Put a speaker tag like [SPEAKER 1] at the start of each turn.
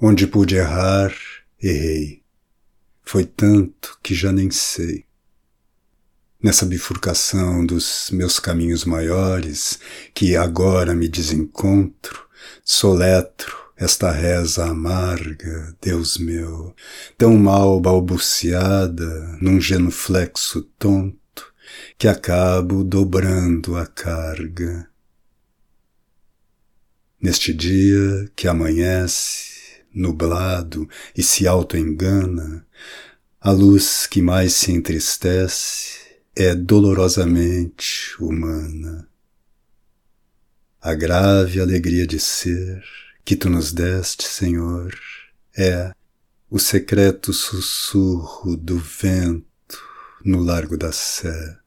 [SPEAKER 1] Onde pude errar, errei. Foi tanto que já nem sei. Nessa bifurcação dos meus caminhos maiores, que agora me desencontro, soletro esta reza amarga, Deus meu, tão mal balbuciada, num genuflexo tonto, que acabo dobrando a carga. Neste dia que amanhece, nublado e se auto-engana, a luz que mais se entristece é dolorosamente humana. A grave alegria de ser que tu nos deste, Senhor, é o secreto sussurro do vento no largo da sé.